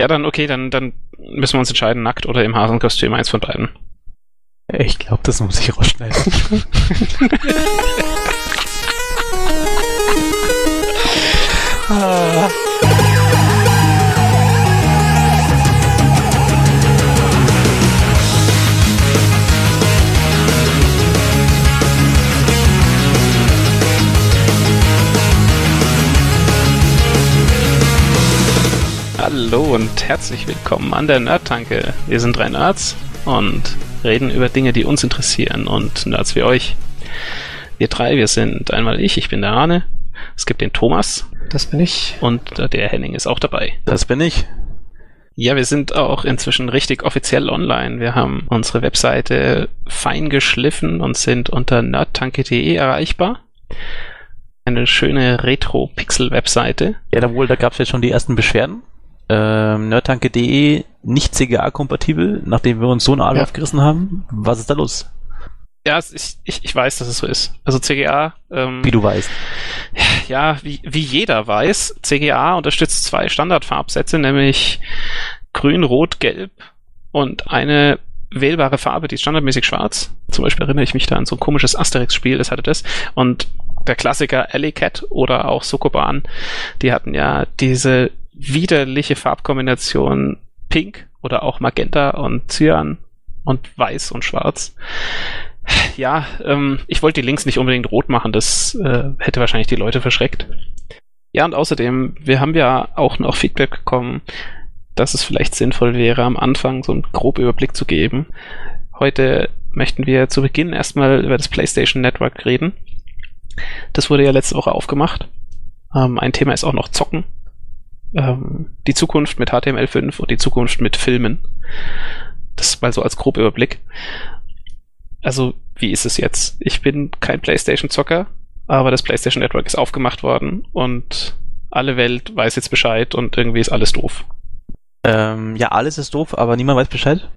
Ja, dann okay, dann, dann müssen wir uns entscheiden, nackt oder im Hasenkostüm, eins von beiden. Ich glaube, das muss ich rausschneiden. ah. Hallo und herzlich willkommen an der Nerdtanke. Wir sind drei Nerds und reden über Dinge, die uns interessieren und Nerds wie euch. Wir drei, wir sind einmal ich, ich bin der Arne. Es gibt den Thomas. Das bin ich. Und der Henning ist auch dabei. Das bin ich. Ja, wir sind auch inzwischen richtig offiziell online. Wir haben unsere Webseite fein geschliffen und sind unter nerdtanke.de erreichbar. Eine schöne Retro-Pixel-Webseite. Ja, da wohl, da gab es jetzt schon die ersten Beschwerden ähm, nerdtanke.de nicht CGA-kompatibel, nachdem wir uns so eine Arbeit ja. aufgerissen haben. Was ist da los? Ja, ich, ich, ich weiß, dass es so ist. Also CGA. Ähm, wie du weißt. Ja, wie, wie jeder weiß, CGA unterstützt zwei Standardfarbsätze, nämlich grün, rot, gelb und eine wählbare Farbe, die ist standardmäßig schwarz. Zum Beispiel erinnere ich mich da an so ein komisches Asterix-Spiel, das hatte das. Und der Klassiker Alley Cat oder auch Sokoban, die hatten ja diese widerliche Farbkombination Pink oder auch Magenta und Cyan und Weiß und Schwarz. Ja, ähm, ich wollte die Links nicht unbedingt rot machen, das äh, hätte wahrscheinlich die Leute verschreckt. Ja, und außerdem, wir haben ja auch noch Feedback bekommen, dass es vielleicht sinnvoll wäre, am Anfang so einen groben Überblick zu geben. Heute möchten wir zu Beginn erstmal über das PlayStation Network reden. Das wurde ja letzte Woche aufgemacht. Ähm, ein Thema ist auch noch Zocken ähm, die Zukunft mit HTML5 und die Zukunft mit Filmen. Das mal so als grob Überblick. Also, wie ist es jetzt? Ich bin kein PlayStation-Zocker, aber das PlayStation Network ist aufgemacht worden und alle Welt weiß jetzt Bescheid und irgendwie ist alles doof. Ähm, ja, alles ist doof, aber niemand weiß Bescheid.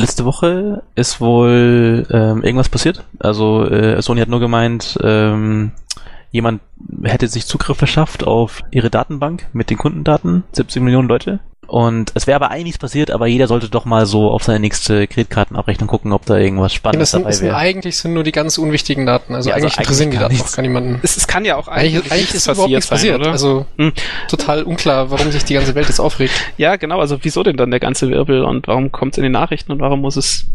Letzte Woche ist wohl ähm, irgendwas passiert. Also äh, Sony hat nur gemeint, ähm, jemand hätte sich Zugriff verschafft auf ihre Datenbank mit den Kundendaten, 70 Millionen Leute. Und es wäre aber eigentlich nichts passiert, aber jeder sollte doch mal so auf seine nächste Kreditkartenabrechnung gucken, ob da irgendwas Spannendes sind, dabei wäre. Eigentlich sind nur die ganz unwichtigen Daten. Also, ja, also eigentlich interessieren die Daten nichts. gar niemanden. Es, es, kann ja auch eigentlich, eigentlich, eigentlich ist überhaupt nichts passiert. Oder? Also hm. total unklar, warum sich die ganze Welt jetzt aufregt. Ja, genau. Also wieso denn dann der ganze Wirbel und warum kommt es in den Nachrichten und warum muss es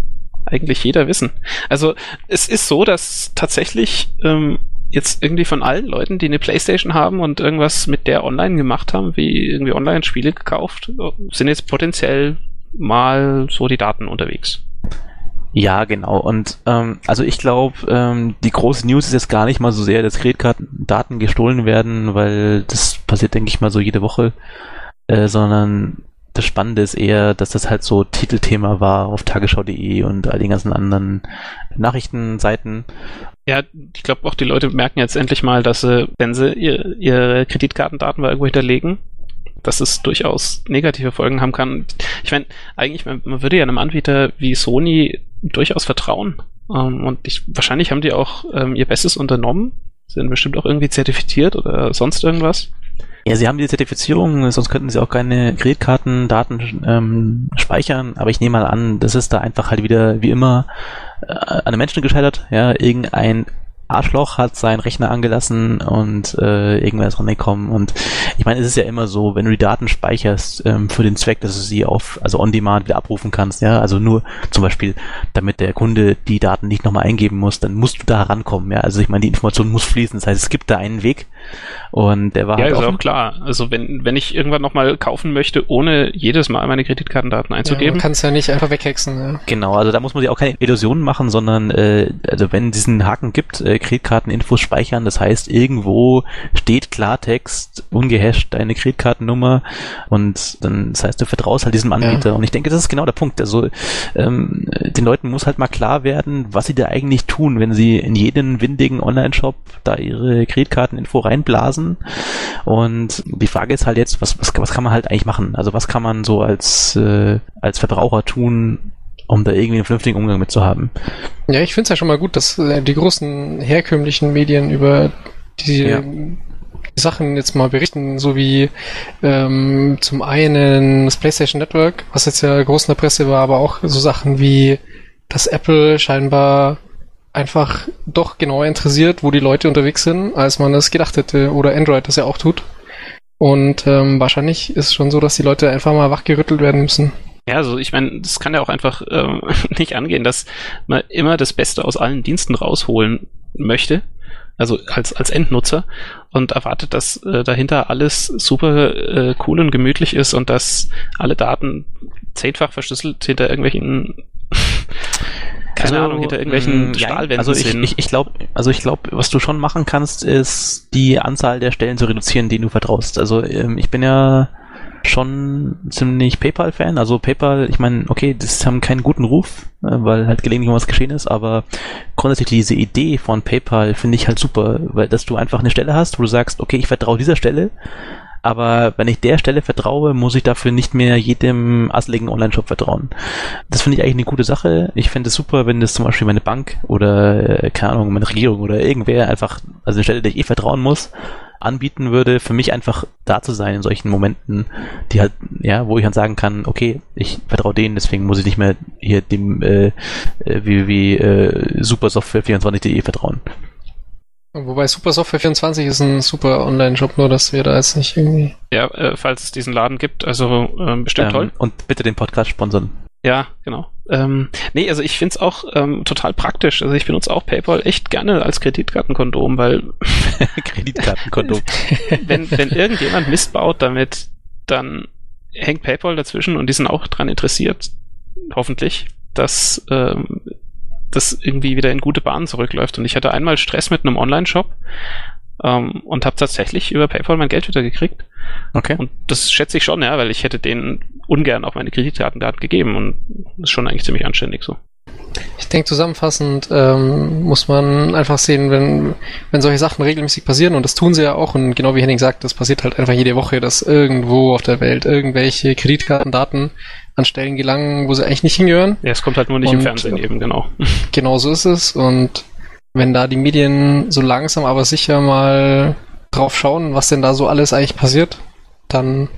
eigentlich jeder wissen? Also es ist so, dass tatsächlich ähm, jetzt irgendwie von allen Leuten, die eine Playstation haben und irgendwas mit der online gemacht haben, wie irgendwie Online-Spiele gekauft, sind jetzt potenziell mal so die Daten unterwegs. Ja, genau. Und ähm, also ich glaube, ähm, die große News ist jetzt gar nicht mal so sehr, dass Kreditkartendaten gestohlen werden, weil das passiert, denke ich mal, so jede Woche, äh, sondern das Spannende ist eher, dass das halt so Titelthema war auf tagesschau.de und all den ganzen anderen Nachrichtenseiten. Ja, ich glaube auch die Leute merken jetzt endlich mal, dass sie, wenn sie ihr, ihre Kreditkartendaten mal irgendwo hinterlegen, dass es durchaus negative Folgen haben kann. Ich meine, eigentlich, man, man, würde ja einem Anbieter wie Sony durchaus vertrauen. Ähm, und ich, wahrscheinlich haben die auch ähm, ihr Bestes unternommen. Sind bestimmt auch irgendwie zertifiziert oder sonst irgendwas. Ja, sie haben die Zertifizierung, sonst könnten sie auch keine Kreditkartendaten ähm, speichern, aber ich nehme mal an, das ist da einfach halt wieder wie immer äh, an den Menschen gescheitert. Ja, irgendein Arschloch hat seinen Rechner angelassen und äh, irgendwer ist rangekommen. Und ich meine, es ist ja immer so, wenn du die Daten speicherst ähm, für den Zweck, dass du sie auf, also on demand wieder abrufen kannst, ja, also nur zum Beispiel, damit der Kunde die Daten nicht nochmal eingeben muss, dann musst du da rankommen, ja. Also ich meine, die Information muss fließen. Das heißt, es gibt da einen Weg und der war ja, halt ist auch klar. Also wenn, wenn ich irgendwann nochmal kaufen möchte, ohne jedes Mal meine Kreditkartendaten einzugeben. Ja, man kann es ja nicht einfach weghexen. Ja. Genau, also da muss man sich auch keine Illusionen machen, sondern äh, also wenn es diesen Haken gibt, äh, Kreditkarteninfos speichern, das heißt irgendwo steht Klartext, ungehasht deine Kreditkartennummer und dann das heißt, du vertraust halt diesem Anbieter. Ja. Und ich denke, das ist genau der Punkt. Also ähm, den Leuten muss halt mal klar werden, was sie da eigentlich tun, wenn sie in jeden windigen Online-Shop da ihre Kreditkarteninfo reinblasen. Und die Frage ist halt jetzt, was, was, was kann man halt eigentlich machen? Also was kann man so als, äh, als Verbraucher tun, um da irgendwie einen vernünftigen Umgang mit zu haben? Ja, ich finde es ja schon mal gut, dass äh, die großen herkömmlichen Medien über die ja. Sachen jetzt mal berichten, so wie ähm, zum einen das PlayStation Network, was jetzt ja groß in der Presse war, aber auch so Sachen wie, dass Apple scheinbar einfach doch genauer interessiert, wo die Leute unterwegs sind, als man es gedacht hätte, oder Android das ja auch tut. Und ähm, wahrscheinlich ist es schon so, dass die Leute einfach mal wachgerüttelt werden müssen. Ja, also ich meine, das kann ja auch einfach äh, nicht angehen, dass man immer das Beste aus allen Diensten rausholen möchte, also als, als Endnutzer und erwartet, dass äh, dahinter alles super äh, cool und gemütlich ist und dass alle Daten zehnfach verschlüsselt hinter irgendwelchen keine also, Ahnung, hinter irgendwelchen mh, Stahlwänden Also ich, ich, ich glaube, also ich glaube, was du schon machen kannst, ist die Anzahl der Stellen zu reduzieren, denen du vertraust. Also ähm, ich bin ja schon ziemlich PayPal-Fan. Also PayPal, ich meine, okay, das haben keinen guten Ruf, äh, weil halt gelegentlich was geschehen ist, aber grundsätzlich diese Idee von PayPal finde ich halt super, weil dass du einfach eine Stelle hast, wo du sagst, okay, ich vertraue dieser Stelle, aber wenn ich der Stelle vertraue, muss ich dafür nicht mehr jedem asseligen Online-Shop vertrauen. Das finde ich eigentlich eine gute Sache. Ich fände es super, wenn das zum Beispiel meine Bank oder, äh, keine Ahnung, meine Regierung oder irgendwer einfach, also eine Stelle, der ich eh vertrauen muss, anbieten würde, für mich einfach da zu sein in solchen Momenten, die halt, ja, wo ich dann sagen kann, okay, ich vertraue denen, deswegen muss ich nicht mehr hier dem äh, äh wie, wie äh, Supersoftware24.de vertrauen. Wobei Super Software 24 ist ein super Online-Shop, nur dass wir da jetzt nicht irgendwie. Ja, äh, falls es diesen Laden gibt, also ähm, bestimmt ähm, toll. Und bitte den Podcast sponsern. Ja, genau. Ähm, nee, also ich find's auch ähm, total praktisch. Also ich benutze auch PayPal echt gerne als Kreditkartenkondom, weil Kreditkartenkondom. wenn, wenn irgendjemand Mist baut damit, dann hängt PayPal dazwischen und die sind auch dran interessiert, hoffentlich, dass ähm, das irgendwie wieder in gute Bahnen zurückläuft. Und ich hatte einmal Stress mit einem Online-Shop ähm, und habe tatsächlich über PayPal mein Geld wieder gekriegt. Okay. Und das schätze ich schon, ja, weil ich hätte denen ungern auch meine Kreditkartendaten gegeben und das ist schon eigentlich ziemlich anständig so. Ich denke, zusammenfassend ähm, muss man einfach sehen, wenn, wenn solche Sachen regelmäßig passieren, und das tun sie ja auch, und genau wie Henning sagt, das passiert halt einfach jede Woche, dass irgendwo auf der Welt irgendwelche Kreditkartendaten an Stellen gelangen, wo sie eigentlich nicht hingehören. Ja, es kommt halt nur nicht und, im Fernsehen eben, genau. Genau so ist es. Und wenn da die Medien so langsam aber sicher mal drauf schauen, was denn da so alles eigentlich passiert, dann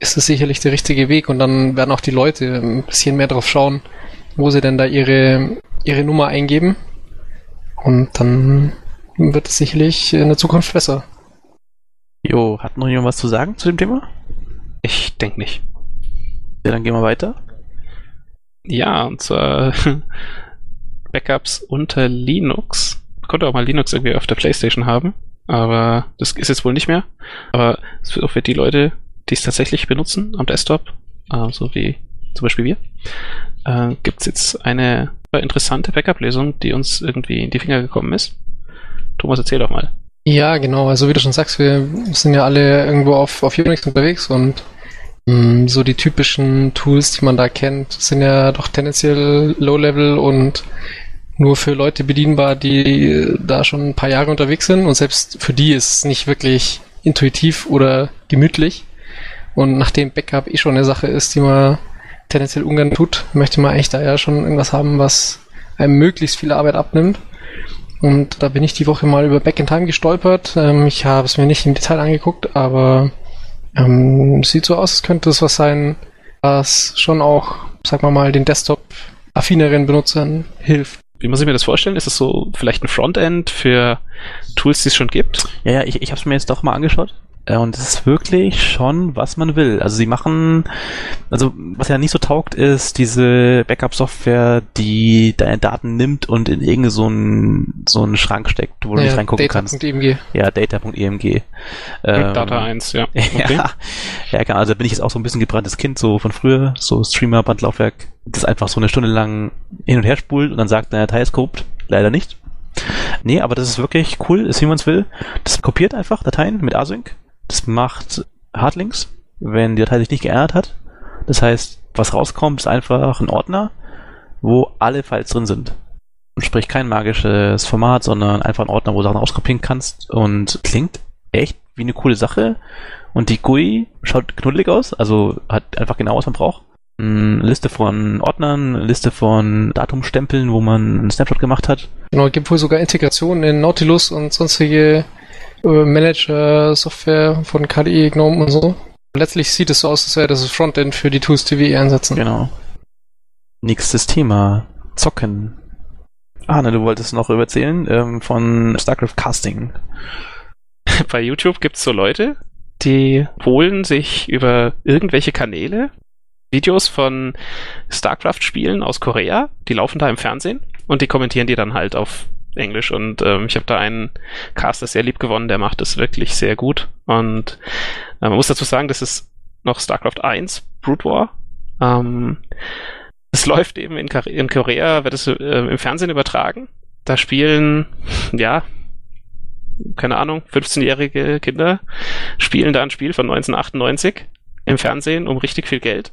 ist es sicherlich der richtige Weg und dann werden auch die Leute ein bisschen mehr drauf schauen, wo sie denn da ihre, ihre Nummer eingeben. Und dann wird es sicherlich in der Zukunft besser. Jo, hat noch jemand was zu sagen zu dem Thema? Ich denke nicht. Ja, dann gehen wir weiter. Ja, und zwar Backups unter Linux. Konnte auch mal Linux irgendwie auf der Playstation haben, aber das ist jetzt wohl nicht mehr. Aber es wird auch für die Leute, die es tatsächlich benutzen am Desktop, äh, so wie zum Beispiel wir, äh, gibt es jetzt eine interessante Backup-Lösung, die uns irgendwie in die Finger gekommen ist. Thomas, erzähl doch mal. Ja, genau. Also wie du schon sagst, wir sind ja alle irgendwo auf, auf Unix unterwegs und Mm, so die typischen Tools, die man da kennt, sind ja doch tendenziell Low-Level und nur für Leute bedienbar, die da schon ein paar Jahre unterwegs sind und selbst für die ist es nicht wirklich intuitiv oder gemütlich. Und nachdem Backup eh schon eine Sache ist, die man tendenziell ungern tut, möchte man eigentlich da ja schon irgendwas haben, was einem möglichst viel Arbeit abnimmt. Und da bin ich die Woche mal über Back in Time gestolpert. Ähm, ich habe es mir nicht im Detail angeguckt, aber ähm, sieht so aus, als könnte es was sein, was schon auch, sag mal mal, den Desktop-affineren Benutzern hilft. Wie muss ich mir das vorstellen? Ist es so vielleicht ein Frontend für Tools, die es schon gibt? Ja, ja, ich, ich habe es mir jetzt doch mal angeschaut. Äh, und es ist wirklich schon, was man will. Also sie machen, also was ja nicht so taugt, ist diese Backup-Software, die deine Daten nimmt und in irgendeinen so einen, so einen Schrank steckt, wo du ja, nicht reingucken Data. kannst. .emg. Ja, data.emg. Ähm, Data 1, ja. Okay. ja. Ja, genau. Also bin ich jetzt auch so ein bisschen gebranntes Kind, so von früher, so Streamer-Bandlaufwerk, das einfach so eine Stunde lang hin und her spult und dann sagt, deine Datei ist korrupt. Leider nicht. Nee, aber das ist wirklich cool, ist wie man es will. Das kopiert einfach Dateien mit Async das macht Hardlinks, wenn die Datei sich nicht geändert hat. Das heißt, was rauskommt, ist einfach ein Ordner, wo alle Files drin sind. Sprich kein magisches Format, sondern einfach ein Ordner, wo du Sachen auskopieren kannst und klingt echt wie eine coole Sache. Und die GUI schaut knuddelig aus, also hat einfach genau, was man braucht. Eine Liste von Ordnern, eine Liste von Datumstempeln, wo man einen Snapshot gemacht hat. Genau, gibt wohl sogar Integrationen in Nautilus und sonstige Manager-Software von KDE, GNOME und so. Letztlich sieht es so aus, als wäre das Frontend für die Tools, die wir hier einsetzen. Genau. Nächstes Thema. Zocken. Arne, du wolltest noch erzählen ähm, von StarCraft Casting. Bei YouTube gibt's so Leute, die holen sich über irgendwelche Kanäle Videos von StarCraft-Spielen aus Korea, die laufen da im Fernsehen und die kommentieren die dann halt auf Englisch und ähm, ich habe da einen Caster sehr lieb gewonnen, der macht das wirklich sehr gut und äh, man muss dazu sagen, das ist noch StarCraft 1 Brood War. Ähm, es läuft eben in, in Korea, wird es äh, im Fernsehen übertragen. Da spielen, ja, keine Ahnung, 15-jährige Kinder spielen da ein Spiel von 1998 im Fernsehen um richtig viel Geld.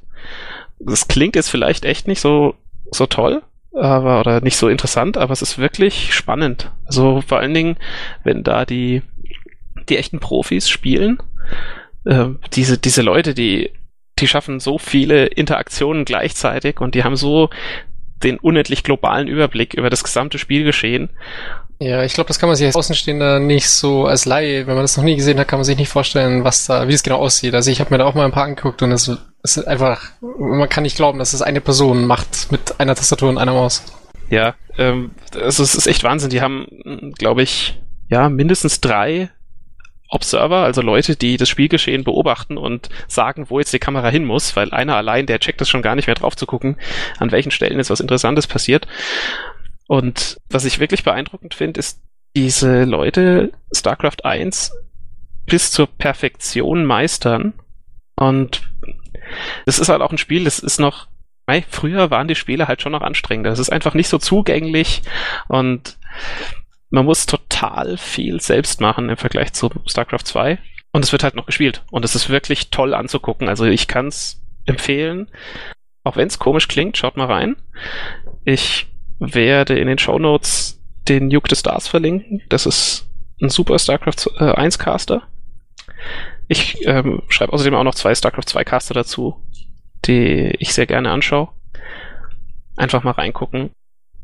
Das klingt jetzt vielleicht echt nicht so, so toll, aber, oder nicht so interessant, aber es ist wirklich spannend. Also vor allen Dingen, wenn da die, die echten Profis spielen, äh, diese, diese Leute, die, die schaffen so viele Interaktionen gleichzeitig und die haben so den unendlich globalen Überblick über das gesamte Spielgeschehen. Ja, ich glaube, das kann man sich als Außenstehender nicht so als Laie, wenn man das noch nie gesehen hat, kann man sich nicht vorstellen, was da, wie es genau aussieht. Also ich habe mir da auch mal ein paar angeguckt und es, ist einfach, man kann nicht glauben, dass es eine Person macht mit einer Tastatur und einer Maus. Ja, ähm, es ist echt Wahnsinn. Die haben, glaube ich, ja, mindestens drei Observer, also Leute, die das Spielgeschehen beobachten und sagen, wo jetzt die Kamera hin muss, weil einer allein, der checkt es schon gar nicht mehr drauf zu gucken, an welchen Stellen jetzt was Interessantes passiert. Und was ich wirklich beeindruckend finde, ist, diese Leute StarCraft 1 bis zur Perfektion meistern. Und das ist halt auch ein Spiel, das ist noch, hey, früher waren die Spiele halt schon noch anstrengender. Das ist einfach nicht so zugänglich und man muss total viel selbst machen im Vergleich zu StarCraft 2. Und es wird halt noch gespielt. Und es ist wirklich toll anzugucken. Also ich kann es empfehlen. Auch wenn es komisch klingt, schaut mal rein. Ich werde in den Show Notes den Nuke the Stars verlinken. Das ist ein super StarCraft äh, 1 Caster. Ich ähm, schreibe außerdem auch noch zwei StarCraft 2 Caster dazu, die ich sehr gerne anschaue. Einfach mal reingucken.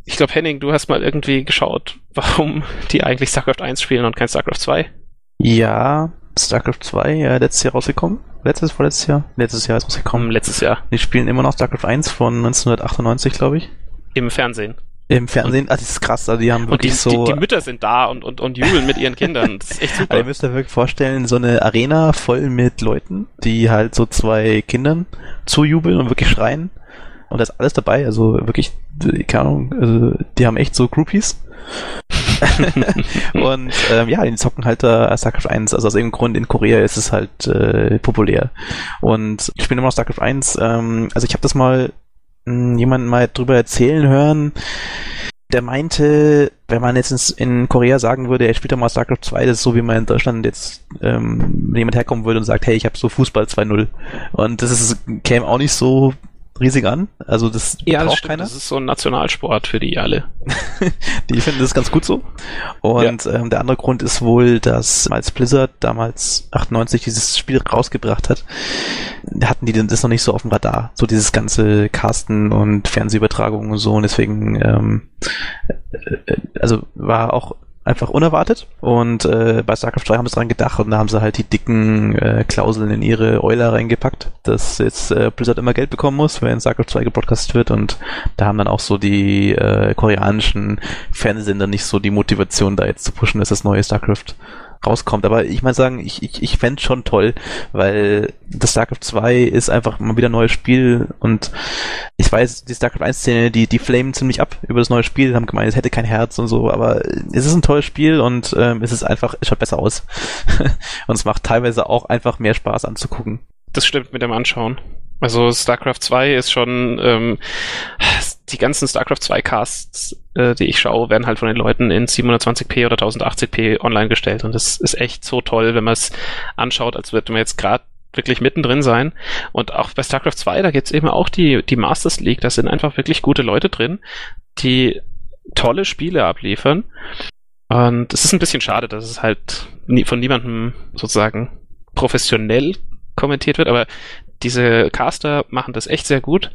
Ich glaube, Henning, du hast mal irgendwie geschaut, warum die eigentlich StarCraft 1 spielen und kein StarCraft 2. Ja, StarCraft 2, ja, letztes Jahr rausgekommen. Letztes, vorletztes Jahr? Letztes Jahr ist rausgekommen. Letztes Jahr. Die spielen immer noch StarCraft 1 von 1998, glaube ich. Im Fernsehen. Im Fernsehen, also das ist krass, also die haben wirklich und die, so. Die, die, Mütter sind da und, und, und jubeln mit ihren Kindern. Das ist echt super. Also ihr müsst euch wirklich vorstellen, so eine Arena voll mit Leuten, die halt so zwei Kindern zujubeln und wirklich schreien. Und da ist alles dabei, also wirklich, keine Ahnung, also die haben echt so Groupies. und ähm, ja, die zocken halt da StarCraft 1. Also aus irgendeinem Grund in Korea ist es halt äh, populär. Und ich spiele immer noch StarCraft 1. Ähm, also ich habe das mal jemanden mal drüber erzählen hören, der meinte, wenn man jetzt in Korea sagen würde, er spielt ja mal StarCraft 2, das ist so wie man in Deutschland jetzt, ähm, jemand herkommen würde und sagt, hey, ich habe so Fußball 2.0. Und das ist, käme auch nicht so riesig an. Also das ja, braucht das stimmt. keiner. Das ist so ein Nationalsport für die alle. die finden das ganz gut so. Und ja. ähm, der andere Grund ist wohl, dass als Blizzard damals 98 dieses Spiel rausgebracht hat, hatten die das noch nicht so auf dem Radar. So dieses ganze Casten und Fernsehübertragung und so. Und deswegen, ähm, äh, äh also war auch einfach unerwartet. Und äh, bei StarCraft 2 haben sie dran gedacht und da haben sie halt die dicken äh, Klauseln in ihre Euler reingepackt, dass jetzt äh, Blizzard immer Geld bekommen muss, wenn StarCraft 2 gebroadcastet wird. Und da haben dann auch so die äh, koreanischen Fernsehsender nicht so die Motivation, da jetzt zu pushen, dass das neue StarCraft rauskommt. Aber ich meine sagen, ich, ich, ich fände schon toll, weil das StarCraft 2 ist einfach mal wieder ein neues Spiel und ich weiß, die StarCraft 1 Szene, die, die flamen ziemlich ab über das neue Spiel, haben gemeint, es hätte kein Herz und so, aber es ist ein tolles Spiel und ähm, es ist einfach, es schaut besser aus. und es macht teilweise auch einfach mehr Spaß anzugucken. Das stimmt mit dem Anschauen. Also StarCraft 2 ist schon ähm, die ganzen StarCraft 2 Casts, äh, die ich schaue, werden halt von den Leuten in 720p oder 1080p online gestellt und das ist echt so toll, wenn man es anschaut, als würde man jetzt gerade wirklich mittendrin sein. Und auch bei StarCraft 2, da gibt's eben auch die, die Masters League, da sind einfach wirklich gute Leute drin, die tolle Spiele abliefern. Und es ist ein bisschen schade, dass es halt nie, von niemandem sozusagen professionell kommentiert wird, aber diese Caster machen das echt sehr gut.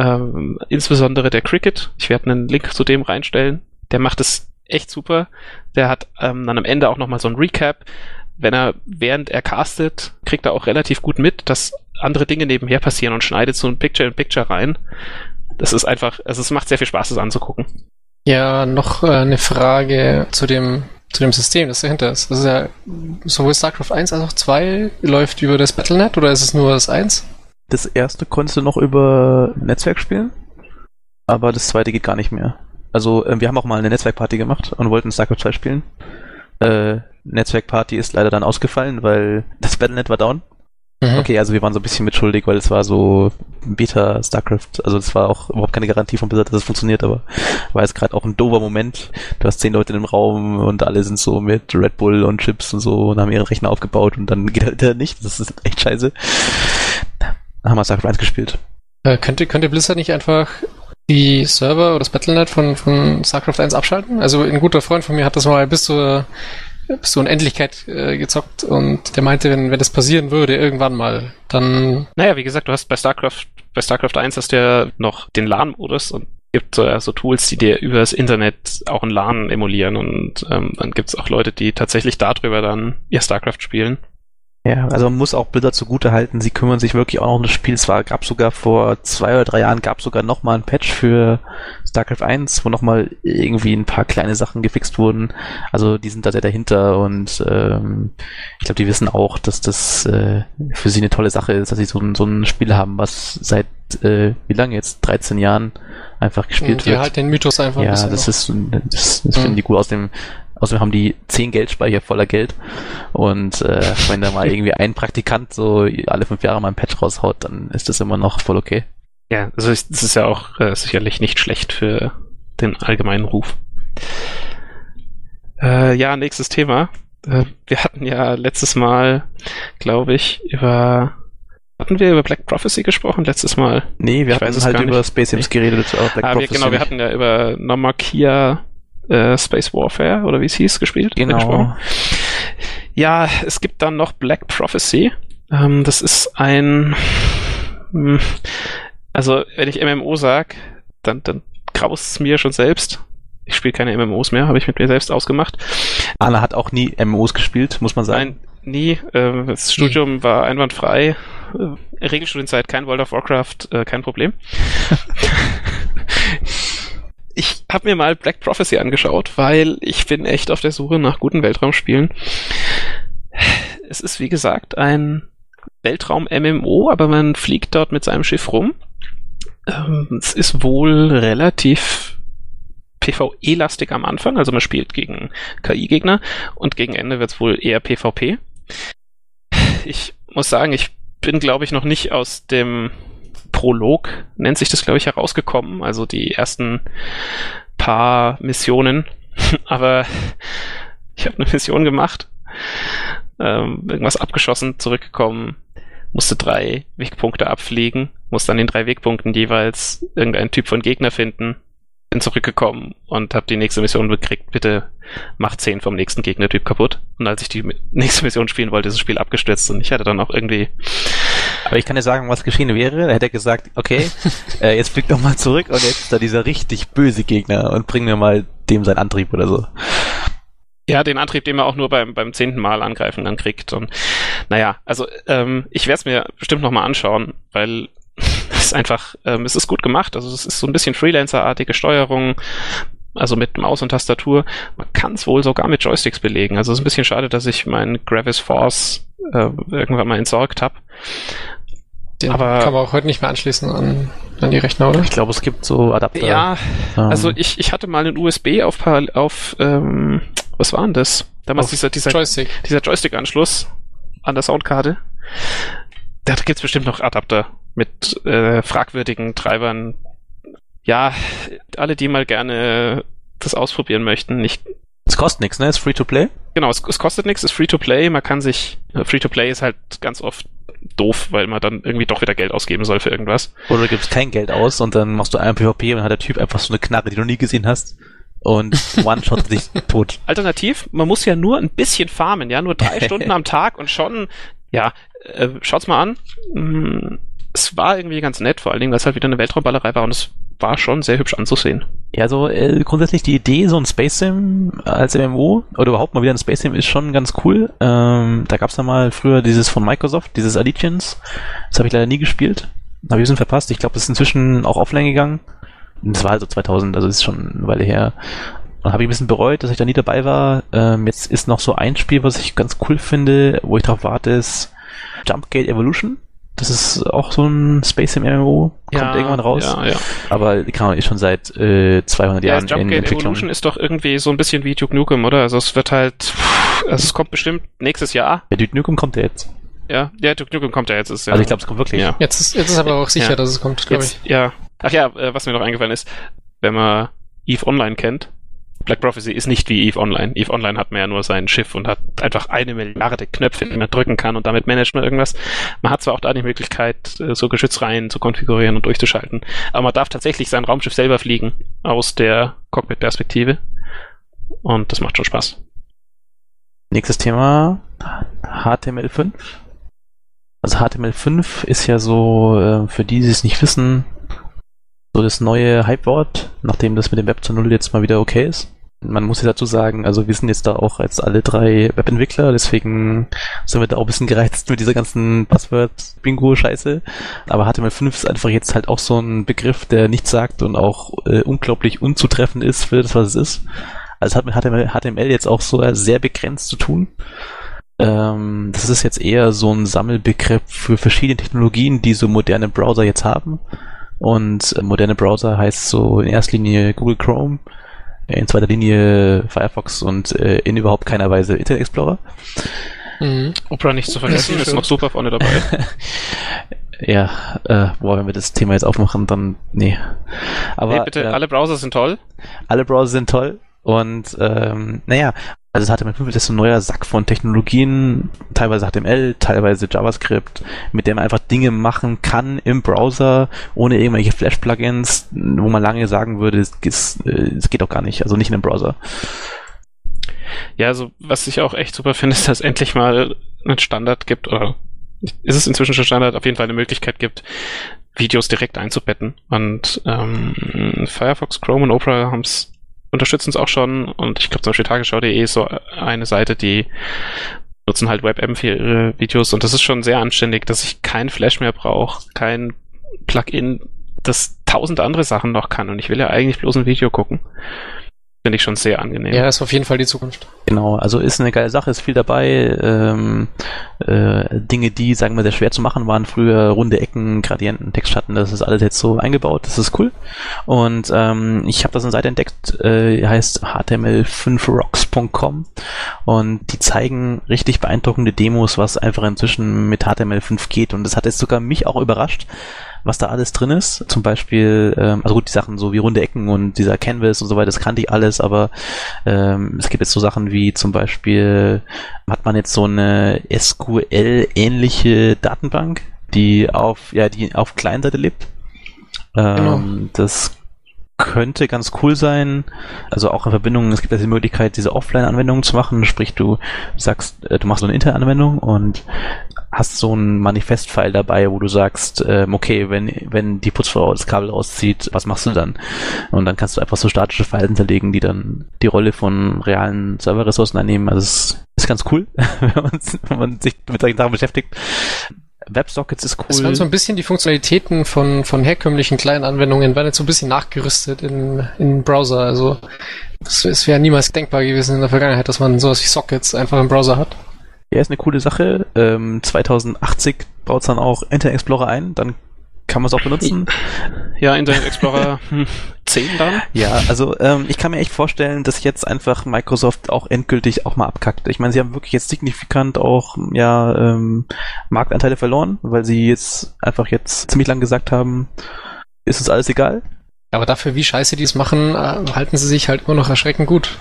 Ähm, insbesondere der Cricket. Ich werde einen Link zu dem reinstellen. Der macht es echt super. Der hat ähm, dann am Ende auch nochmal so ein Recap. Wenn er, während er castet, kriegt er auch relativ gut mit, dass andere Dinge nebenher passieren und schneidet so ein Picture-in-Picture rein. Das ist einfach, also es macht sehr viel Spaß, das anzugucken. Ja, noch äh, eine Frage zu dem, zu dem System, das dahinter ist. Das ist ja sowohl StarCraft 1 als auch 2 läuft über das Battlenet oder ist es nur das 1? Das erste konntest du noch über Netzwerk spielen, aber das zweite geht gar nicht mehr. Also äh, wir haben auch mal eine Netzwerkparty gemacht und wollten StarCraft 2 spielen. Äh, Netzwerkparty ist leider dann ausgefallen, weil das Battlenet war down. Mhm. Okay, also wir waren so ein bisschen mitschuldig, weil es war so Beta StarCraft, also es war auch überhaupt keine Garantie von Blizzard, dass es funktioniert, aber war jetzt gerade auch ein doofer Moment. Du hast zehn Leute in dem Raum und alle sind so mit Red Bull und Chips und so und haben ihre Rechner aufgebaut und dann geht halt nicht. Das ist echt scheiße. Dann haben wir StarCraft 1 gespielt. Äh, könnte, könnte Blizzard nicht einfach die Server oder das Battlenet von, von StarCraft 1 abschalten? Also ein guter Freund von mir hat das mal bis zur, bis zur Unendlichkeit äh, gezockt und der meinte, wenn, wenn das passieren würde, irgendwann mal, dann Naja, wie gesagt, du hast bei StarCraft, bei StarCraft 1 hast du ja noch den LAN-Modus und gibt so, so Tools, die dir übers Internet auch ein LAN emulieren und ähm, dann gibt's auch Leute, die tatsächlich darüber dann ihr StarCraft spielen. Ja, also man muss auch Blizzard zugute halten, sie kümmern sich wirklich auch um das Spiel. Es war, gab sogar vor zwei oder drei Jahren gab sogar noch mal ein Patch für StarCraft 1, wo noch mal irgendwie ein paar kleine Sachen gefixt wurden. Also die sind da sehr dahinter und ähm, ich glaube, die wissen auch, dass das äh, für sie eine tolle Sache ist, dass sie so ein, so ein Spiel haben, was seit äh, wie lange jetzt 13 Jahren einfach gespielt die wird. halt den Mythos einfach ein ja, bisschen das noch- ist das, das Mhm. finden die gut aus dem Außerdem haben die zehn Geldspeicher voller Geld und äh, wenn da mal irgendwie ein Praktikant so alle fünf Jahre mal ein Patch raushaut, dann ist das immer noch voll okay. Ja, also es das ist ja auch äh, sicherlich nicht schlecht für den allgemeinen Ruf. Äh, ja, nächstes Thema. Äh, wir hatten ja letztes Mal, glaube ich, über hatten wir über Black Prophecy gesprochen letztes Mal? Nee, wir Ich hatten halt über. Space Sims geredet, aber Black ah, wir, genau, wir hatten ja über Nomakia äh, Space Warfare oder wie es hieß gespielt. Genau. Ja, es gibt dann noch Black Prophecy. Ähm, das ist ein, hm, also wenn ich MMO sag, dann, dann graust es mir schon selbst. Ich spiele keine MMOs mehr, habe ich mit mir selbst ausgemacht. Anna hat auch nie MMOs gespielt, muss man sagen. Nein, nie. Äh, das Studium war einwandfrei. Äh, Regelstudienzeit, kein World of Warcraft, äh, kein Problem. ich habe mir mal Black Prophecy angeschaut, weil ich bin echt auf der Suche nach guten Weltraumspielen. Es ist wie gesagt ein Weltraum-MMO, aber man fliegt dort mit seinem Schiff rum. Ähm, es ist wohl relativ PvE-lastig am Anfang, also man spielt gegen KI-Gegner und gegen Ende wird es wohl eher PvP. Ich muss sagen, ich bin, glaube ich, noch nicht aus dem Prolog, nennt sich das, glaube ich, herausgekommen, also die ersten paar Missionen. Aber ich habe eine Mission gemacht, ähm, irgendwas abgeschossen, zurückgekommen, musste drei Wegpunkte abfliegen, musste an den drei Wegpunkten jeweils irgendeinen Typ von Gegner finden, bin zurückgekommen und habe die nächste Mission gekriegt. Bitte mach 10 vom nächsten Gegnertyp kaputt. Und als ich die nächste Mission spielen wollte, ist das Spiel abgestürzt und ich hatte dann auch irgendwie. Aber ich kann dir sagen, was geschehen wäre. Da hätte er gesagt, okay, äh, jetzt fliegt doch mal zurück und jetzt ist da dieser richtig böse Gegner und bring mir mal dem seinen Antrieb oder so. Ja, den Antrieb, den man auch nur beim, beim zehnten Mal angreifen dann kriegt. Und naja, also ähm, ich werde es mir bestimmt nochmal anschauen, weil es ist einfach, ähm, es ist gut gemacht. Also es ist so ein bisschen Freelancer-artige Steuerung, also mit Maus und Tastatur. Man kann es wohl sogar mit Joysticks belegen. Also es ist ein bisschen schade, dass ich meinen Gravis Force äh, irgendwann mal entsorgt habe. Den Aber- kann man auch heute nicht mehr anschließen an, an die Rechner, oder? Ich glaube, es gibt so Adapter. Ja, ähm, also ich, ich hatte mal einen USB auf, auf ähm, was war denn das? Damals Auf dieser, dieser Joystick. dieser Joystick-Anschluss an der Soundkarte. Da gibt's bestimmt noch Adapter mit äh, fragwürdigen Treibern. Ja, alle, die mal gerne das ausprobieren möchten, nicht. es kostet nichts, ne? Ist free to play. Genau, es, es kostet nichts, ist Free-to-Play. Man kann sich. äh, Free-to-Play ist halt ganz oft doof, weil man dann irgendwie doch wieder Geld ausgeben soll für irgendwas. Oder du gibst kein Geld aus und dann machst du einen PvP und dann hat der Typ einfach so eine Knarre, die du nie gesehen hast. Und one-shot dich tot. Alternativ, man muss ja nur ein bisschen farmen, ja, nur drei Stunden am Tag und schon, ja, äh, schaut's mal an. Mm, Es war irgendwie ganz nett, vor allen Dingen, weil es halt wieder eine Weltraumballerei war und es war schon sehr hübsch anzusehen. Ja, so äh, grundsätzlich die Idee, so ein Space Sim als MMO oder überhaupt mal wieder ein Space Sim ist schon ganz cool. Ähm, da gab's ja mal früher dieses von Microsoft, dieses Allegiance. Das habe ich leider nie gespielt. Habe ich ein bisschen verpasst. Ich glaube, das ist inzwischen auch offline gegangen. Das war also 2000, also ist schon eine Weile her. Und habe ich ein bisschen bereut, dass ich da nie dabei war. Ähm, jetzt ist noch so ein Spiel, was ich ganz cool finde, wo ich drauf warte, ist Jumpgate Evolution. Das ist auch so ein Space im MMO, kommt Ja, irgendwann raus. Ja, ja. Aber kann man ist schon seit äh, 200 Ja, Jahren das in Jumpgate Entwicklung. Evolution ist doch irgendwie so ein bisschen wie Duke Nukem, oder? Also es wird halt, also es kommt bestimmt nächstes Jahr. Der Duke Nukem kommt ja jetzt. Ja, ja, Duke Nukem kommt ja jetzt. Ist ja, Also ich glaube, es kommt wirklich. ja. Jetzt ist, jetzt ist aber auch sicher, Ja. dass es kommt, glaube ich. Ja. Ach ja, äh, was mir noch eingefallen ist, wenn man EVE Online kennt, Black Prophecy ist nicht wie EVE Online. EVE Online hat man ja nur sein Schiff und hat einfach eine Milliarde Knöpfe, die man drücken kann und damit managt man irgendwas. Man hat zwar auch da die Möglichkeit, äh, so Geschützreihen zu konfigurieren und durchzuschalten, aber man darf tatsächlich sein Raumschiff selber fliegen aus der Cockpit-Perspektive und das macht schon Spaß. Nächstes Thema HTML5. Also HTML5 ist ja so, äh, für die, die es nicht wissen, so das neue Hypewort, nachdem das mit dem Web zu Null jetzt mal wieder okay ist. Man muss ja dazu sagen, also wir sind jetzt da auch als alle drei Webentwickler, deswegen sind wir da auch ein bisschen gereizt mit dieser ganzen Passwort-Bingo-Scheiße. Aber HTML5 ist einfach jetzt halt auch so ein Begriff, der nichts sagt und auch äh, unglaublich unzutreffend ist für das, was es ist. Also es hat mit HTML, HTML jetzt auch so sehr begrenzt zu tun. Ähm, das ist jetzt eher so ein Sammelbegriff für verschiedene Technologien, die so moderne Browser jetzt haben. Und äh, moderne Browser heißt so in erster Linie Google Chrome, in zweiter Linie Firefox und äh, in überhaupt keiner Weise Internet Explorer. Mhm. Opera nicht zu vergessen, Ja, ist noch super vorne dabei. Ja, äh, boah, wenn wir das Thema jetzt aufmachen, dann nee. Aber nee, bitte, äh, alle Browser sind toll. alle Browser sind toll und ähm, naja, also das HTML5 ist so ein neuer Sack von Technologien, teilweise HTML, teilweise JavaScript, mit dem man einfach Dinge machen kann im Browser, ohne irgendwelche Flash-Plugins, wo man lange sagen würde, es, es, äh, es geht doch gar nicht, also nicht in einem Browser. Ja, also was ich auch echt super finde, ist, dass es endlich mal einen Standard gibt, oder ist es inzwischen schon Standard, auf jeden Fall eine Möglichkeit gibt, Videos direkt einzubetten. Und ähm, Firefox, Chrome und Opera haben's unterstützen es auch schon. Und ich glaube zum Beispiel Tagesschau.de ist so eine Seite, die nutzen halt WebM für ihre Videos. Und das ist schon sehr anständig, dass ich kein Flash mehr brauche, kein Plugin, das tausend andere Sachen noch kann. Und ich will ja eigentlich bloß ein Video gucken. Finde ich schon sehr angenehm. Ja, ist auf jeden Fall die Zukunft. Genau, also ist eine geile Sache, ist viel dabei. Ähm, äh, Dinge, die, sagen wir, sehr schwer zu machen waren früher, runde Ecken, Gradienten, Textschatten, das ist alles jetzt so eingebaut, das ist cool. Und ähm, ich habe das eine Seite entdeckt, äh, heißt html5rocks.com und die zeigen richtig beeindruckende Demos, was einfach inzwischen mit HTML5 geht. Und das hat jetzt sogar mich auch überrascht, was da alles drin ist. Zum Beispiel, ähm, also gut, die Sachen so wie runde Ecken und dieser Canvas und so weiter, das kannte ich alles, aber ähm, es gibt jetzt so Sachen wie zum Beispiel, hat man jetzt so eine SQL-ähnliche Datenbank, die auf, ja, die auf Kleinseite lebt. Ähm, Genau. Das könnte ganz cool sein. Also auch in Verbindung, es gibt ja die Möglichkeit, diese Offline-Anwendungen zu machen. Sprich, du sagst, äh, du machst so eine Interne-Anwendung und hast so ein Manifest-File dabei, wo du sagst, ähm, okay, wenn, wenn die Putzfrau das Kabel rauszieht, was machst du dann? Und dann kannst du einfach so statische Files hinterlegen, die dann die Rolle von realen Serverressourcen einnehmen. Also es ist ganz cool, wenn man, wenn man sich mit solchen Sachen beschäftigt. WebSockets ist Es cool. werden so ein bisschen die Funktionalitäten von, von herkömmlichen kleinen Anwendungen werden jetzt so ein bisschen nachgerüstet in, in Browser. Also es, es wäre niemals denkbar gewesen in der Vergangenheit, dass man sowas wie Sockets einfach im Browser hat. Ja, ist eine coole Sache. Ähm, 2080 baut es dann auch Internet Explorer ein, dann kann man es auch benutzen. Ja, Internet Explorer hm, 10 dann. Ja, also ähm, ich kann mir echt vorstellen, dass jetzt einfach Microsoft auch endgültig auch mal abkackt. Ich meine, sie haben wirklich jetzt signifikant auch ja ähm, Marktanteile verloren, weil sie jetzt einfach jetzt ziemlich lang gesagt haben, ist uns alles egal. Aber dafür, wie scheiße die es machen, äh, halten sie sich halt immer noch erschreckend gut.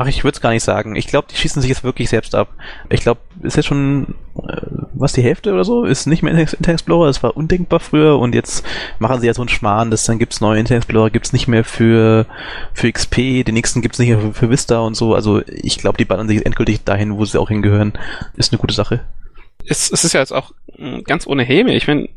Ach, ich würde es gar nicht sagen. Ich glaube, die schießen sich jetzt wirklich selbst ab. Ich glaube, ist jetzt schon, äh, was, die Hälfte oder so? Ist nicht mehr Internet Explorer. Das war undenkbar früher und jetzt machen sie ja so einen Schmarrn, dass dann gibt's neue Internet Explorer, gibt's nicht mehr für, für XP, den nächsten gibt's nicht mehr für, für Vista und so. Also ich glaube, die ballern sich endgültig dahin, wo sie auch hingehören. Ist eine gute Sache. es, es ist ja jetzt auch mm, ganz ohne Häme. Ich meine,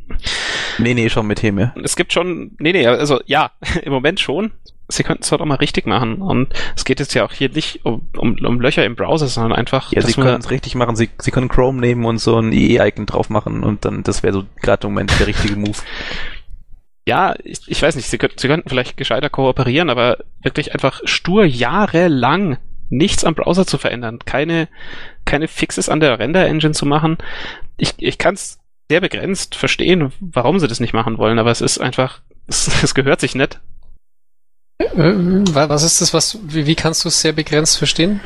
Nee, nee, schon mit Häme. es gibt schon, nee, nee, also ja, im Moment schon. Sie könnten es halt auch mal richtig machen. Und es geht jetzt ja auch hier nicht um, um, um Löcher im Browser, sondern einfach, Ja, sie können es richtig machen. Sie, sie können Chrome nehmen und so ein IE-Icon drauf machen und dann, das wäre so gerade im Moment der richtige Move. ja, ich, ich weiß nicht, sie, sie könnten vielleicht gescheiter kooperieren, aber wirklich einfach stur jahrelang nichts am Browser zu verändern, keine, keine Fixes an der Render-Engine zu machen. Ich, ich kann es sehr begrenzt verstehen, warum sie das nicht machen wollen, aber es ist einfach, es, es gehört sich nicht. Äh, wa- was ist das, was, wie, wie kannst du es sehr begrenzt verstehen?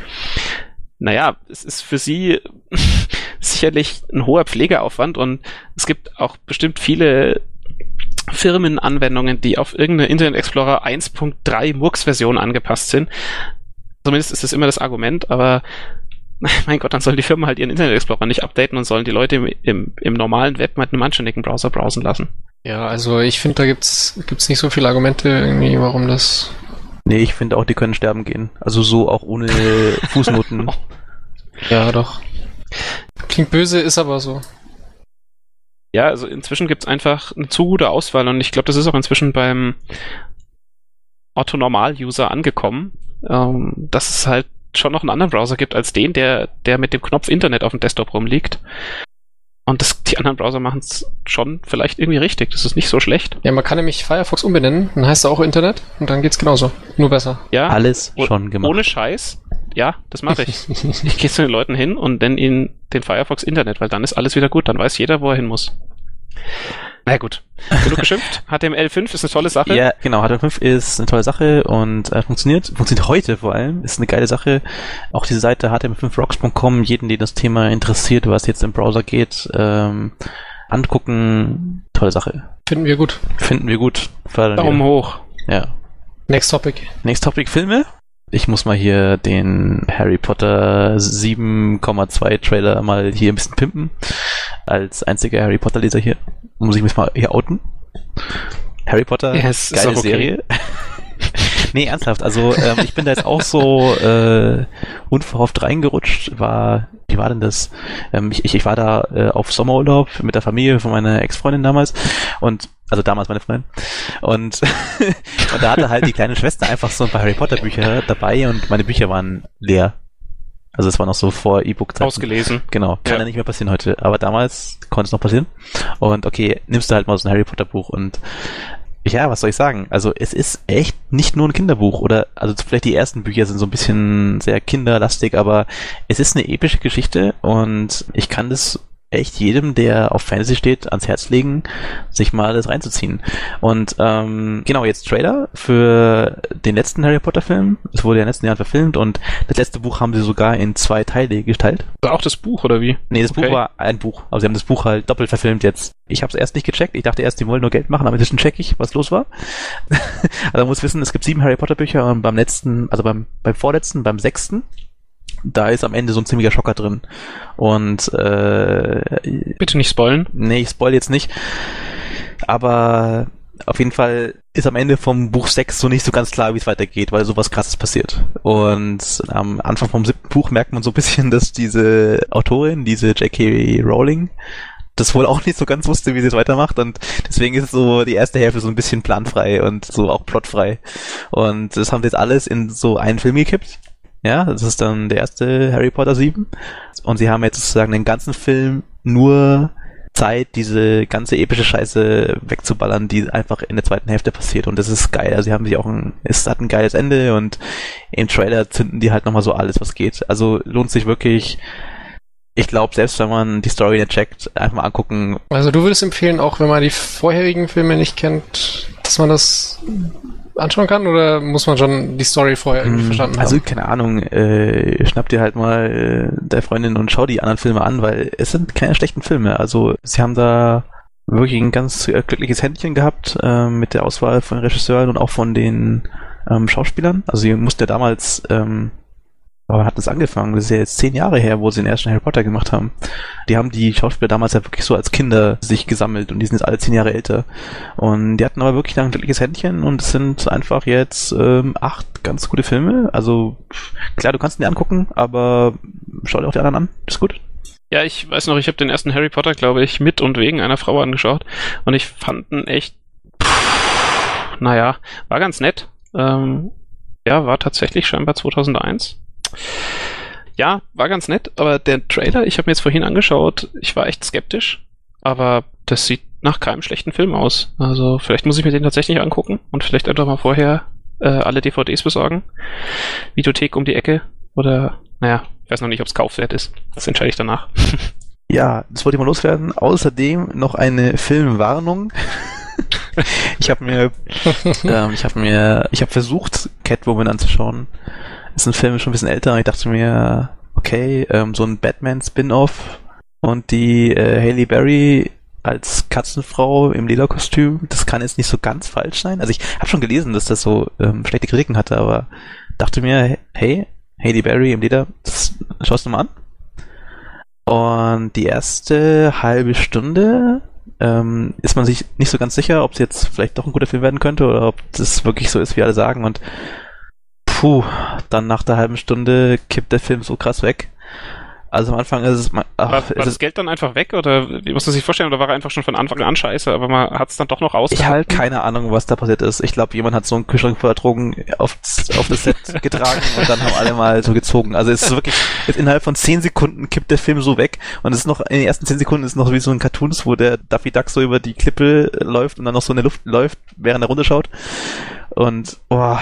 Naja, es ist für sie sicherlich ein hoher Pflegeaufwand und es gibt auch bestimmt viele Firmenanwendungen, die auf irgendeine Internet Explorer 1.3 Murks-Version angepasst sind. Zumindest ist das immer das Argument, aber mein Gott, dann sollen die Firmen halt ihren Internet Explorer nicht updaten und sollen die Leute im, im, im normalen Web mit einem anständigen Browser browsen lassen. Ja, also ich finde, da gibt's, gibt's nicht so viele Argumente irgendwie, warum das. Nee, ich finde auch, die können sterben gehen. Also so auch ohne Fußnoten. Ja, doch. Klingt böse, ist aber so. Ja, also inzwischen gibt's einfach eine zu gute Auswahl und ich glaube, das ist auch inzwischen beim Otto-Normal-User angekommen, ähm, dass es halt schon noch einen anderen Browser gibt als den, der, der mit dem Knopf Internet auf dem Desktop rumliegt. Und das, die anderen Browser machen es schon vielleicht irgendwie richtig. Das ist nicht so schlecht. Ja, man kann nämlich Firefox umbenennen, dann heißt er auch Internet und dann geht's genauso. Nur besser. Ja, Alles o- schon gemacht. ohne Scheiß. Ja, das mache ich. ich gehe zu den Leuten hin und nenne ihnen den Firefox Internet, weil dann ist alles wieder gut. Dann weiß jeder, wo er hin muss. Na ja, gut. Genug geschimpft. HTML5 ist eine tolle Sache. Ja, genau, HTML5 ist eine tolle Sache und äh, funktioniert. Funktioniert heute vor allem. Ist eine geile Sache. Auch diese Seite html5rocks.com, jeden, den das Thema interessiert, was jetzt im Browser geht, ähm, angucken. Tolle Sache. Finden wir gut. Finden wir gut. Fördern Daumen wir. hoch. Ja. Next topic. Next Topic Filme. Ich muss mal hier den Harry Potter 7,2 Trailer mal hier ein bisschen pimpen. Als einziger Harry Potter Leser hier. Muss ich mich mal hier outen. Harry Potter, Ja, es ist geile okay. Serie. nee, ernsthaft. Also ähm, ich bin da jetzt auch so äh, unverhofft reingerutscht. War, wie war denn das? Ähm, ich, ich, ich war da äh, auf Sommerurlaub mit der Familie von meiner Ex-Freundin damals und also damals meine Freundin. Und, und da hatte halt die kleine Schwester einfach so ein paar Harry Potter Bücher dabei und meine Bücher waren leer. Also es war noch so vor E-Book-Zeiten. Ausgelesen. Genau, kann Ja. ja. nicht mehr passieren heute. Aber damals konnte es noch passieren. Und okay, nimmst du halt mal so ein Harry Potter Buch und ja, was soll ich sagen? Also es ist echt nicht nur ein Kinderbuch oder also vielleicht die ersten Bücher sind so ein bisschen sehr kinderlastig, aber es ist eine epische Geschichte und ich kann das echt jedem, der auf Fantasy steht, ans Herz legen, sich mal das reinzuziehen. Und ähm, genau, jetzt Trailer für den letzten Harry Potter Film. Es wurde ja in den letzten Jahren verfilmt und das letzte Buch haben sie sogar in zwei Teile geteilt. Auch das Buch, oder wie? Nee, das Okay. Buch war ein Buch. Aber sie haben das Buch halt doppelt verfilmt jetzt. Ich habe es erst nicht gecheckt. Ich dachte erst, die wollen nur Geld machen, aber inzwischen check ich, was los war. also man muss wissen, es gibt sieben Harry Potter Bücher und beim letzten, also beim, beim vorletzten, beim sechsten, da ist am Ende so ein ziemlicher Schocker drin. Und äh, Bitte nicht spoilen. Nee, ich spoil jetzt nicht. Aber auf jeden Fall ist am Ende vom Buch 6 so nicht so ganz klar, wie es weitergeht, weil sowas krasses passiert. Und am Anfang vom siebten Buch merkt man so ein bisschen, dass diese Autorin, diese J.K. Rowling, das wohl auch nicht so ganz wusste, wie sie es weitermacht und deswegen ist so die erste Hälfte so ein bisschen planfrei und so auch plotfrei. Und das haben sie jetzt alles in so einen Film gekippt. Ja, das ist dann der erste Harry Potter 7. Und sie haben jetzt sozusagen den ganzen Film nur Zeit, diese ganze epische Scheiße wegzuballern, die einfach in der zweiten Hälfte passiert. Und das ist geil. Also sie haben sich auch ein, es hat ein geiles Ende und im Trailer zünden die halt nochmal so alles, was geht. Also lohnt sich wirklich, ich glaube, selbst wenn man die Story nicht checkt, einfach mal angucken. Also du würdest empfehlen, auch wenn man die vorherigen Filme nicht kennt, dass man das anschauen kann oder muss man schon die Story vorher irgendwie verstanden Also haben? keine Ahnung, äh, schnapp dir halt mal äh, der Freundin und schau die anderen Filme an, weil es sind keine schlechten Filme. Also sie haben da wirklich ein ganz äh, glückliches Händchen gehabt äh, mit der Auswahl von Regisseuren und auch von den ähm, Schauspielern. Also sie musste ja damals, ähm, aber hat es angefangen, das ist ja jetzt zehn Jahre her, wo sie den ersten Harry Potter gemacht haben. Die haben die Schauspieler damals ja wirklich so als Kinder sich gesammelt und die sind jetzt alle zehn Jahre älter. Und die hatten aber wirklich ein glückliches Händchen und es sind einfach jetzt ähm, acht ganz gute Filme. Also klar, du kannst ihn dir angucken, aber schau dir auch die anderen an. Ist gut. Ja, ich weiß noch, ich habe den ersten Harry Potter, glaube ich, mit und wegen einer Frau angeschaut und ich fand ihn echt, pff, naja, war ganz nett. Ähm, ja, war tatsächlich scheinbar 2001. Ja, war ganz nett, aber der Trailer, ich habe mir jetzt vorhin angeschaut, ich war echt skeptisch, aber das sieht nach keinem schlechten Film aus. Also vielleicht muss ich mir den tatsächlich angucken und vielleicht einfach mal vorher äh, alle DVDs besorgen. Videothek um die Ecke oder, naja, ich weiß noch nicht, ob es kaufwert ist. Das entscheide ich danach. Ja, das wollte ich mal loswerden. Außerdem noch eine Filmwarnung. ich habe mir, ähm, ich habe mir, ich habe versucht, Catwoman anzuschauen. Ist ein Film schon ein bisschen älter. Ich dachte mir, okay, ähm, so ein Batman-Spin-off und die äh, Haley Berry als Katzenfrau im Lederkostüm, das kann jetzt nicht so ganz falsch sein. Also ich habe schon gelesen, dass das so ähm, schlechte Kritiken hatte, aber dachte mir, hey, Haley Berry im Leder, das schaust du mal an. Und die erste halbe Stunde ähm, ist man sich nicht so ganz sicher, ob es jetzt vielleicht doch ein guter Film werden könnte oder ob das wirklich so ist, wie alle sagen. Und puh, dann nach der halben Stunde kippt der Film so krass weg. Also am Anfang ist es. Ach, war, war das Geld dann einfach weg oder wie muss man sich vorstellen? Oder war er einfach schon von Anfang an scheiße, aber man hat es dann doch noch ausgehalten? Ich habe keine Ahnung, was da passiert ist. Ich glaube, jemand hat so einen Kühlschrank voller Drogen auf, auf das Set getragen und dann haben alle mal so gezogen. Also es ist wirklich, jetzt innerhalb von zehn Sekunden kippt der Film so weg und es ist noch, in den ersten zehn Sekunden ist noch wie so ein Cartoons, wo der Duffy Duck so über die Klippe läuft und dann noch so in der Luft läuft, während er runterschaut. Und, boah,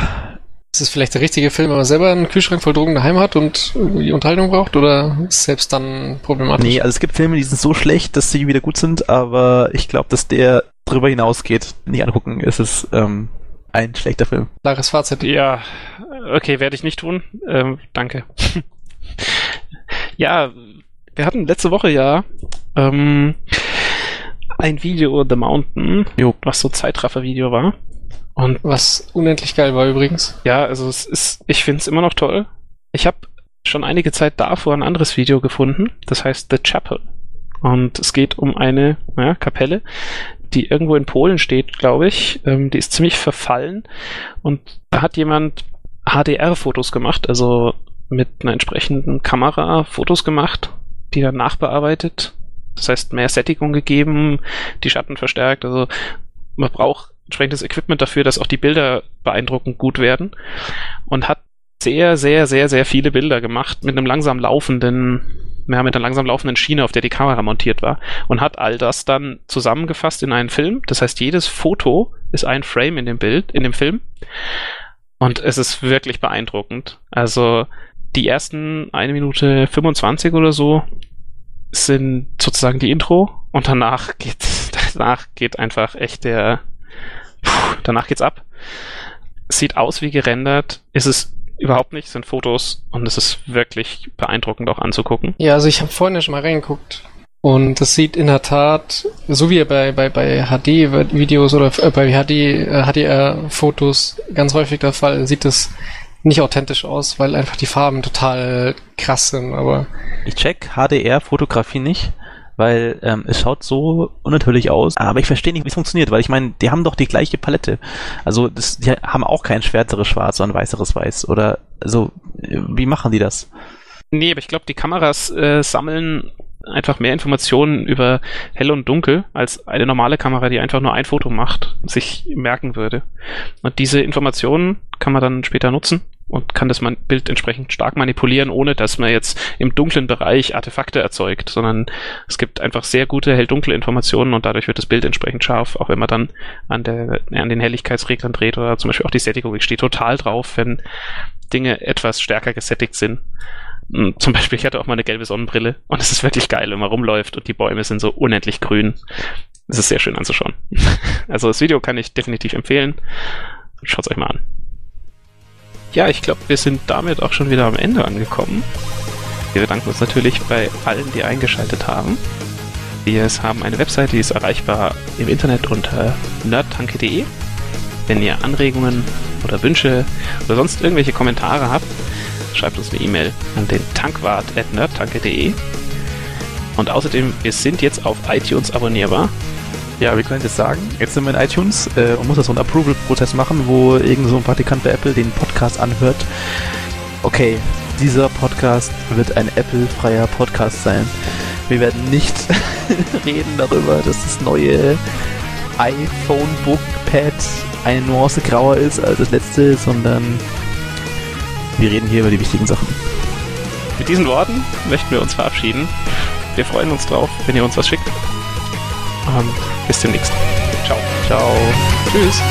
ist es vielleicht der richtige Film, wenn man selber einen Kühlschrank voll Drogen daheim hat und die Unterhaltung braucht oder ist selbst dann problematisch? Nee, also es gibt Filme, die sind so schlecht, dass sie wieder gut sind, aber ich glaube, dass der drüber hinausgeht, nicht angucken, ist es ähm, ein schlechter Film. Klares Fazit. Ja, okay, werde ich nicht tun. Ähm, danke. ja, wir hatten letzte Woche ja ähm, ein Video The Mountain, jo. was so Zeitraffer-Video war. Und was unendlich geil war übrigens. Ja, also es ist, ich finde es immer noch toll. Ich habe schon einige Zeit davor ein anderes Video gefunden, das heißt The Chapel. Und es geht um eine ja, Kapelle, die irgendwo in Polen steht, glaube ich. Ähm, die ist ziemlich verfallen. Und da hat jemand HDR-Fotos gemacht, also mit einer entsprechenden Kamera Fotos gemacht, die dann nachbearbeitet. Das heißt, mehr Sättigung gegeben, die Schatten verstärkt. Also man braucht entsprechendes Equipment dafür, dass auch die Bilder beeindruckend gut werden und hat sehr, sehr, sehr, sehr viele Bilder gemacht mit einem langsam laufenden, ja, mit einer langsam laufenden Schiene, auf der die Kamera montiert war und hat all das dann zusammengefasst in einen Film. Das heißt, jedes Foto ist ein Frame in dem Bild, in dem Film. Und es ist wirklich beeindruckend. Also die ersten eine Minute 25 oder so sind sozusagen die Intro und danach geht, danach geht einfach echt der, Puh, danach geht's ab. Sieht aus wie gerendert, ist es überhaupt nicht, sind Fotos und es ist wirklich beeindruckend auch anzugucken. Ja, also ich habe vorhin ja schon mal reingeguckt und das sieht in der Tat, so wie bei, bei, bei HD-Videos oder äh, bei HD, HDR-Fotos ganz häufig der Fall, sieht es nicht authentisch aus, weil einfach die Farben total krass sind, aber. Ich check HDR-Fotografie nicht weil ähm, es schaut so unnatürlich aus, aber ich verstehe nicht, wie es funktioniert, weil ich meine, die haben doch die gleiche Palette. Also das, die haben auch kein schwärzeres Schwarz, sondern weißeres Weiß. Oder also, wie machen die das? Nee, aber ich glaube, die Kameras äh, sammeln einfach mehr Informationen über hell und dunkel als eine normale Kamera, die einfach nur ein Foto macht, sich merken würde. Und diese Informationen kann man dann später nutzen und kann das Bild entsprechend stark manipulieren, ohne dass man jetzt im dunklen Bereich Artefakte erzeugt, sondern es gibt einfach sehr gute hell-dunkle Informationen und dadurch wird das Bild entsprechend scharf, auch wenn man dann an, der, an den Helligkeitsreglern dreht oder zum Beispiel auch die Sättigung. Ich stehe total drauf, wenn Dinge etwas stärker gesättigt sind. Hm, zum Beispiel, ich hatte auch mal eine gelbe Sonnenbrille und es ist wirklich geil, wenn man rumläuft und die Bäume sind so unendlich grün. Es ist sehr schön anzuschauen. Also das Video kann ich definitiv empfehlen. Schaut es euch mal an. Ja, ich glaube, wir sind damit auch schon wieder am Ende angekommen. Wir bedanken uns natürlich bei allen, die eingeschaltet haben. Wir haben eine Webseite, die ist erreichbar im Internet unter nerdtanke.de. Wenn ihr Anregungen oder Wünsche oder sonst irgendwelche Kommentare habt, schreibt uns eine E-Mail an den tankwart.nerdtanke.de. Und außerdem, wir sind jetzt auf iTunes abonnierbar. Ja, wir können jetzt sagen, jetzt sind wir in iTunes äh, und muss das so einen Approval-Prozess machen, wo irgend so ein Praktikant bei Apple den Podcast anhört. Okay, dieser Podcast wird ein Apple-freier Podcast sein. Wir werden nicht reden darüber, dass das neue iPhone Bookpad eine Nuance grauer ist als das letzte, sondern wir reden hier über die wichtigen Sachen. Mit diesen Worten möchten wir uns verabschieden. Wir freuen uns drauf, wenn ihr uns was schickt. Bis demnächst. Ciao. Ciao. Tschüss.